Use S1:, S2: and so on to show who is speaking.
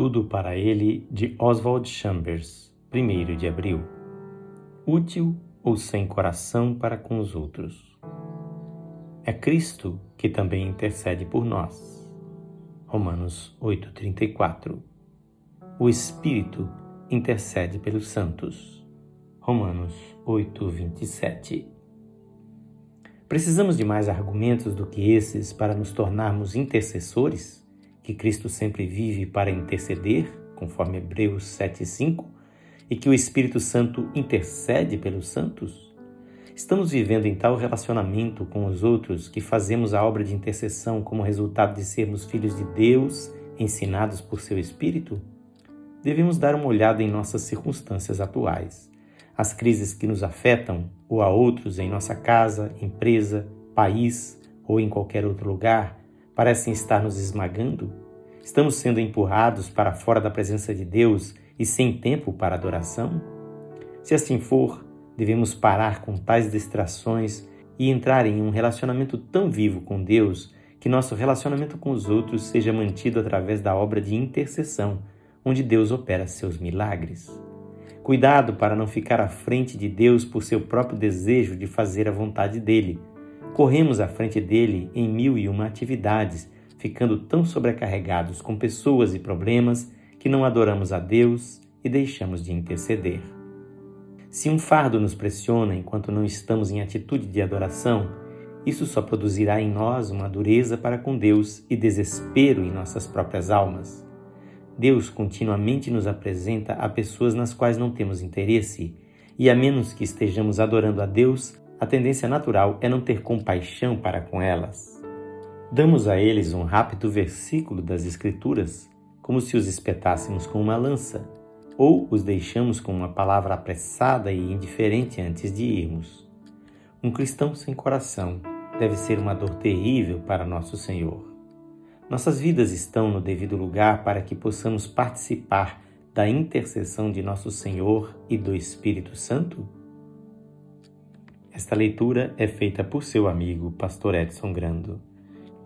S1: Tudo para ele de Oswald Chambers, 1 de abril. Útil ou sem coração para com os outros. É Cristo que também intercede por nós. Romanos 8:34. O Espírito intercede pelos santos. Romanos 8:27. Precisamos de mais argumentos do que esses para nos tornarmos intercessores? Que Cristo sempre vive para interceder, conforme Hebreus 7:5, e que o Espírito Santo intercede pelos santos? Estamos vivendo em tal relacionamento com os outros que fazemos a obra de intercessão como resultado de sermos filhos de Deus, ensinados por seu Espírito? Devemos dar uma olhada em nossas circunstâncias atuais. As crises que nos afetam ou a outros em nossa casa, empresa, país ou em qualquer outro lugar parecem estar nos esmagando? Estamos sendo empurrados para fora da presença de Deus e sem tempo para adoração? Se assim for, devemos parar com tais distrações e entrar em um relacionamento tão vivo com Deus que nosso relacionamento com os outros seja mantido através da obra de intercessão, onde Deus opera seus milagres. Cuidado para não ficar à frente de Deus por seu próprio desejo de fazer a vontade dele. Corremos à frente dele em mil e uma atividades, ficando tão sobrecarregados com pessoas e problemas que não adoramos a Deus e deixamos de interceder. Se um fardo nos pressiona enquanto não estamos em atitude de adoração, isso só produzirá em nós uma dureza para com Deus e desespero em nossas próprias almas. Deus continuamente nos apresenta a pessoas nas quais não temos interesse, e a menos que estejamos adorando a Deus, a tendência natural é não ter compaixão para com elas. Damos a eles um rápido versículo das Escrituras, como se os espetássemos com uma lança, ou os deixamos com uma palavra apressada e indiferente antes de irmos. Um cristão sem coração deve ser uma dor terrível para nosso Senhor. Nossas vidas estão no devido lugar para que possamos participar da intercessão de nosso Senhor e do Espírito Santo? Esta leitura é feita por seu amigo, Pastor Edson Grando.